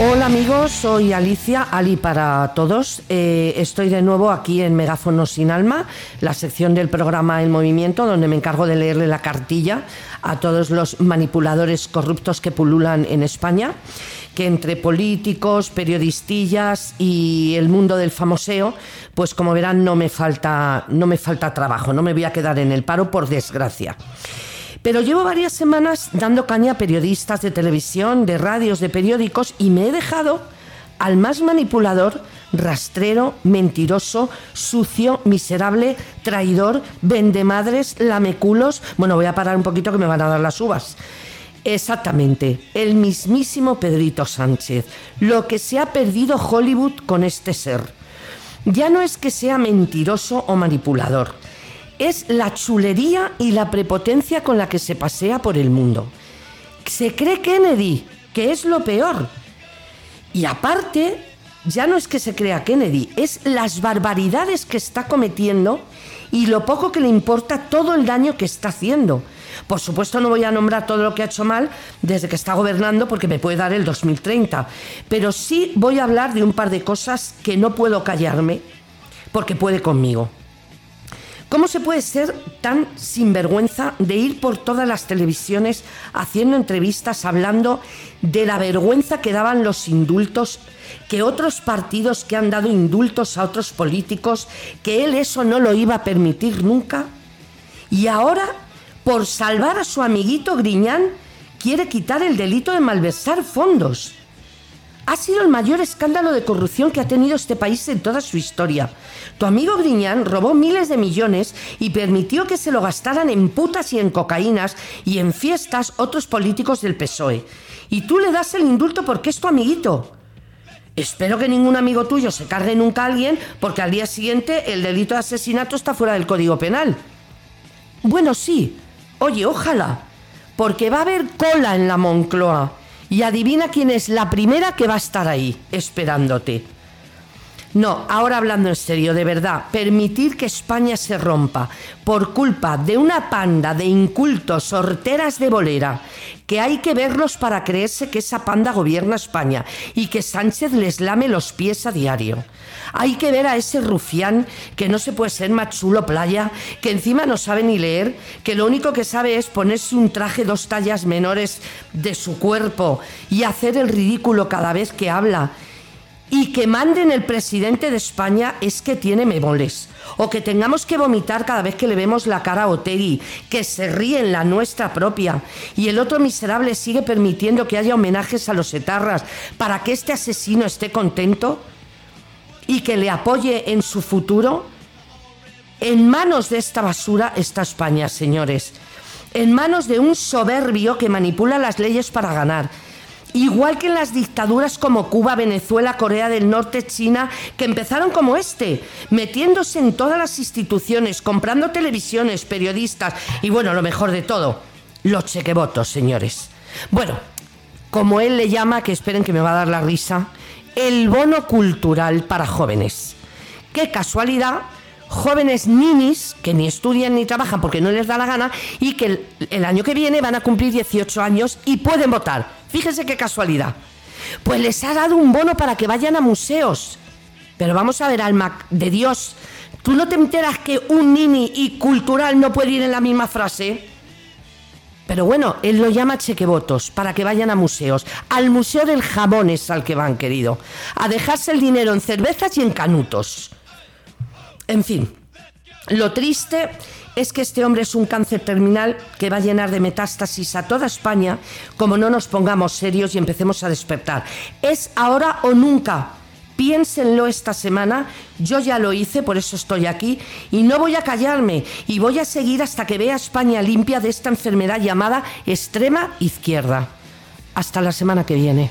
Hola amigos, soy Alicia, Ali para todos. Eh, estoy de nuevo aquí en Megáfono sin Alma, la sección del programa El Movimiento, donde me encargo de leerle la cartilla a todos los manipuladores corruptos que pululan en España, que entre políticos, periodistillas y el mundo del famoseo, pues como verán no me falta, no me falta trabajo, no me voy a quedar en el paro por desgracia. Pero llevo varias semanas dando caña a periodistas de televisión, de radios, de periódicos y me he dejado al más manipulador, rastrero, mentiroso, sucio, miserable, traidor, vendemadres, lameculos. Bueno, voy a parar un poquito que me van a dar las uvas. Exactamente, el mismísimo Pedrito Sánchez. Lo que se ha perdido Hollywood con este ser. Ya no es que sea mentiroso o manipulador es la chulería y la prepotencia con la que se pasea por el mundo. Se cree Kennedy, que es lo peor. Y aparte, ya no es que se crea Kennedy, es las barbaridades que está cometiendo y lo poco que le importa todo el daño que está haciendo. Por supuesto no voy a nombrar todo lo que ha hecho mal desde que está gobernando porque me puede dar el 2030, pero sí voy a hablar de un par de cosas que no puedo callarme porque puede conmigo. ¿Cómo se puede ser tan sinvergüenza de ir por todas las televisiones haciendo entrevistas hablando de la vergüenza que daban los indultos, que otros partidos que han dado indultos a otros políticos, que él eso no lo iba a permitir nunca? Y ahora, por salvar a su amiguito Griñán, quiere quitar el delito de malversar fondos. Ha sido el mayor escándalo de corrupción que ha tenido este país en toda su historia. Tu amigo Griñán robó miles de millones y permitió que se lo gastaran en putas y en cocaínas y en fiestas otros políticos del PSOE. Y tú le das el indulto porque es tu amiguito. Espero que ningún amigo tuyo se cargue nunca a alguien porque al día siguiente el delito de asesinato está fuera del Código Penal. Bueno, sí. Oye, ojalá. Porque va a haber cola en la Moncloa y adivina quién es la primera que va a estar ahí, esperándote. No, ahora hablando en serio, de verdad, permitir que España se rompa por culpa de una panda de incultos sorteras de bolera, que hay que verlos para creerse que esa panda gobierna España y que Sánchez les lame los pies a diario. Hay que ver a ese rufián que no se puede ser machulo playa, que encima no sabe ni leer, que lo único que sabe es ponerse un traje dos tallas menores de su cuerpo y hacer el ridículo cada vez que habla y que manden el presidente de España es que tiene memoles. O que tengamos que vomitar cada vez que le vemos la cara a Otegi, que se ríe en la nuestra propia. Y el otro miserable sigue permitiendo que haya homenajes a los etarras para que este asesino esté contento y que le apoye en su futuro. En manos de esta basura está España, señores. En manos de un soberbio que manipula las leyes para ganar Igual que en las dictaduras como Cuba, Venezuela, Corea del Norte, China, que empezaron como este, metiéndose en todas las instituciones, comprando televisiones, periodistas y bueno, lo mejor de todo, los chequevotos, señores. Bueno, como él le llama, que esperen que me va a dar la risa, el bono cultural para jóvenes. Qué casualidad jóvenes ninis que ni estudian ni trabajan porque no les da la gana y que el, año que viene van a cumplir 18 años y pueden votar. Fíjense qué casualidad. Pues les ha dado un bono para que vayan a museos. Pero vamos a ver, alma de Dios, ¿tú no te enteras que un nini y cultural no puede ir en la misma frase? Pero bueno, él lo llama chequevotos para que vayan a museos. Al Museo del Jamón es al que van, querido. A dejarse el dinero en cervezas y en canutos. En fin, lo triste es que este hombre es un cáncer terminal que va a llenar de metástasis a toda España como no nos pongamos serios y empecemos a despertar. Es ahora o nunca. Piénsenlo esta semana, yo ya lo hice, por eso estoy aquí, y no voy a callarme, y voy a seguir hasta que vea España limpia de esta enfermedad llamada extrema izquierda. Hasta la semana que viene.